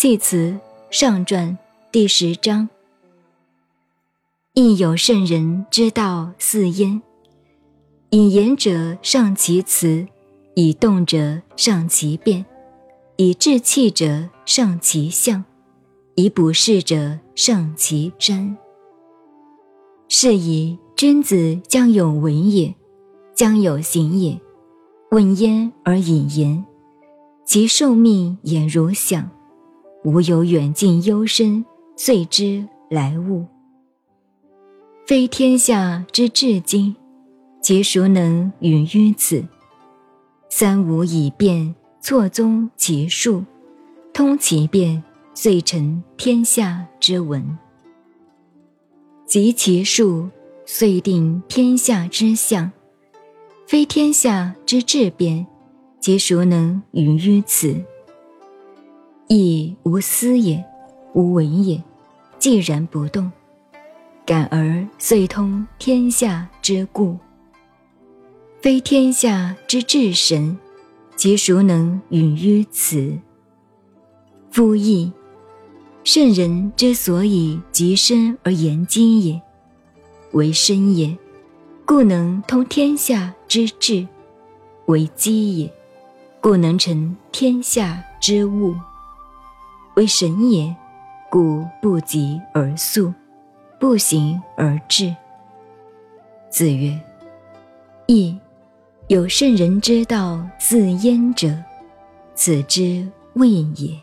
系辞上传第十章。亦有圣人之道似焉，以言者上其辞，以动者上其变，以治气者上其象，以补事者上其瞻。是以君子将有闻也，将有行也。问焉而引言，其受命也如响。吾有远近幽深，遂知来物。非天下之至今，皆孰能允于此？三五以变，错综其数，通其变，遂成天下之文；及其数，遂定天下之象。非天下之至变，皆孰能允于此？亦无思也，无闻也，寂然不动，感而遂通天下之故。非天下之至神，其孰能允于此？夫义，圣人之所以极深而言精也，为深也，故能通天下之至；为机也，故能成天下之物。为神也，故不疾而速，不行而至。子曰：“亦有圣人之道自焉者，此之谓也。”